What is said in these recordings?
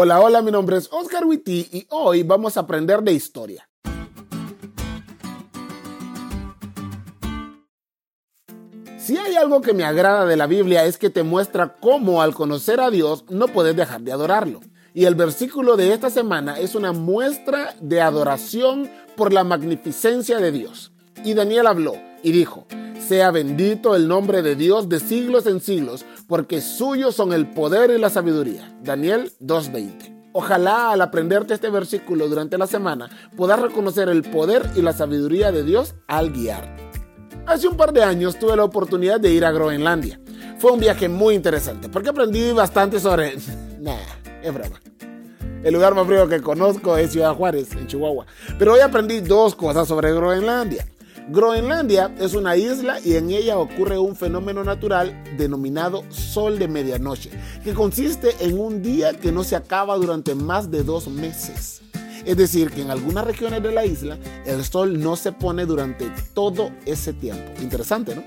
Hola, hola, mi nombre es Oscar Witty y hoy vamos a aprender de historia. Si hay algo que me agrada de la Biblia es que te muestra cómo al conocer a Dios no puedes dejar de adorarlo. Y el versículo de esta semana es una muestra de adoración por la magnificencia de Dios. Y Daniel habló y dijo, sea bendito el nombre de Dios de siglos en siglos, porque suyos son el poder y la sabiduría. Daniel 2.20. Ojalá al aprenderte este versículo durante la semana puedas reconocer el poder y la sabiduría de Dios al guiar. Hace un par de años tuve la oportunidad de ir a Groenlandia. Fue un viaje muy interesante porque aprendí bastante sobre... nah, es broma. El lugar más frío que conozco es Ciudad Juárez, en Chihuahua. Pero hoy aprendí dos cosas sobre Groenlandia. Groenlandia es una isla y en ella ocurre un fenómeno natural denominado sol de medianoche, que consiste en un día que no se acaba durante más de dos meses. Es decir, que en algunas regiones de la isla el sol no se pone durante todo ese tiempo. Interesante, ¿no?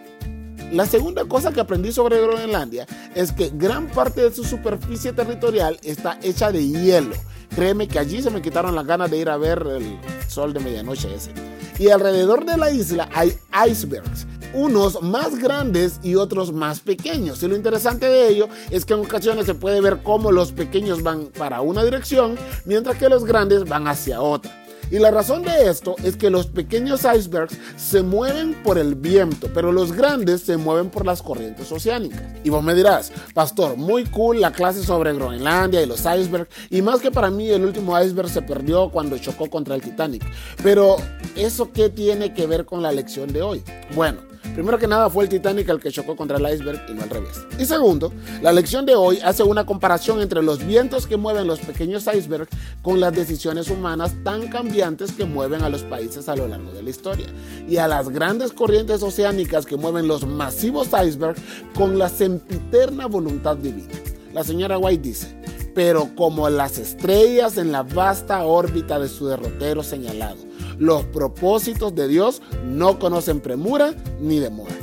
La segunda cosa que aprendí sobre Groenlandia es que gran parte de su superficie territorial está hecha de hielo. Créeme que allí se me quitaron las ganas de ir a ver el sol de medianoche ese y alrededor de la isla hay icebergs, unos más grandes y otros más pequeños. Y lo interesante de ello es que en ocasiones se puede ver cómo los pequeños van para una dirección, mientras que los grandes van hacia otra. Y la razón de esto es que los pequeños icebergs se mueven por el viento, pero los grandes se mueven por las corrientes oceánicas. Y vos me dirás, pastor, muy cool la clase sobre Groenlandia y los icebergs, y más que para mí el último iceberg se perdió cuando chocó contra el Titanic. Pero, ¿eso qué tiene que ver con la lección de hoy? Bueno, Primero que nada fue el Titanic el que chocó contra el iceberg y no al revés. Y segundo, la lección de hoy hace una comparación entre los vientos que mueven los pequeños icebergs con las decisiones humanas tan cambiantes que mueven a los países a lo largo de la historia. Y a las grandes corrientes oceánicas que mueven los masivos icebergs con la sempiterna voluntad divina. La señora White dice, pero como las estrellas en la vasta órbita de su derrotero señalado. Los propósitos de Dios no conocen premura ni demora.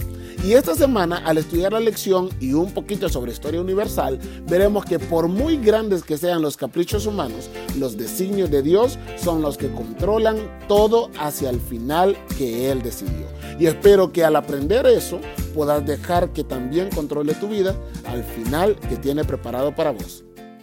Y esta semana, al estudiar la lección y un poquito sobre historia universal, veremos que por muy grandes que sean los caprichos humanos, los designios de Dios son los que controlan todo hacia el final que Él decidió. Y espero que al aprender eso puedas dejar que también controle tu vida al final que tiene preparado para vos